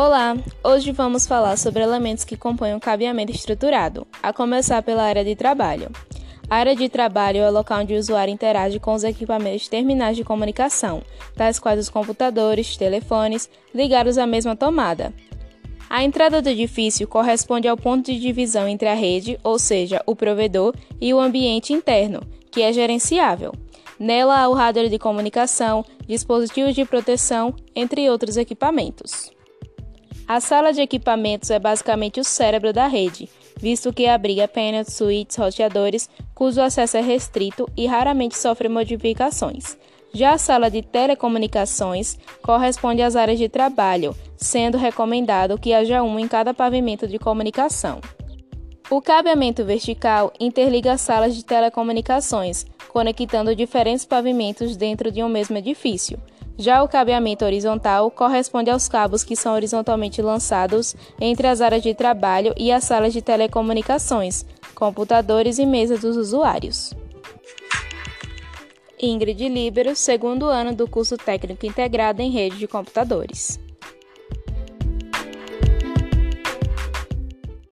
Olá! Hoje vamos falar sobre elementos que compõem o cabeamento estruturado, a começar pela área de trabalho. A área de trabalho é o local onde o usuário interage com os equipamentos terminais de comunicação, tais quais os computadores, telefones, ligados à mesma tomada. A entrada do edifício corresponde ao ponto de divisão entre a rede, ou seja, o provedor, e o ambiente interno, que é gerenciável. Nela há o rádio de comunicação, dispositivos de proteção, entre outros equipamentos. A sala de equipamentos é basicamente o cérebro da rede, visto que abriga apenas suítes roteadores cujo acesso é restrito e raramente sofre modificações. Já a sala de telecomunicações corresponde às áreas de trabalho, sendo recomendado que haja uma em cada pavimento de comunicação. O cabeamento vertical interliga as salas de telecomunicações, conectando diferentes pavimentos dentro de um mesmo edifício. Já o cabeamento horizontal corresponde aos cabos que são horizontalmente lançados entre as áreas de trabalho e as salas de telecomunicações, computadores e mesas dos usuários. Ingrid Libero, segundo ano do curso técnico integrado em rede de computadores.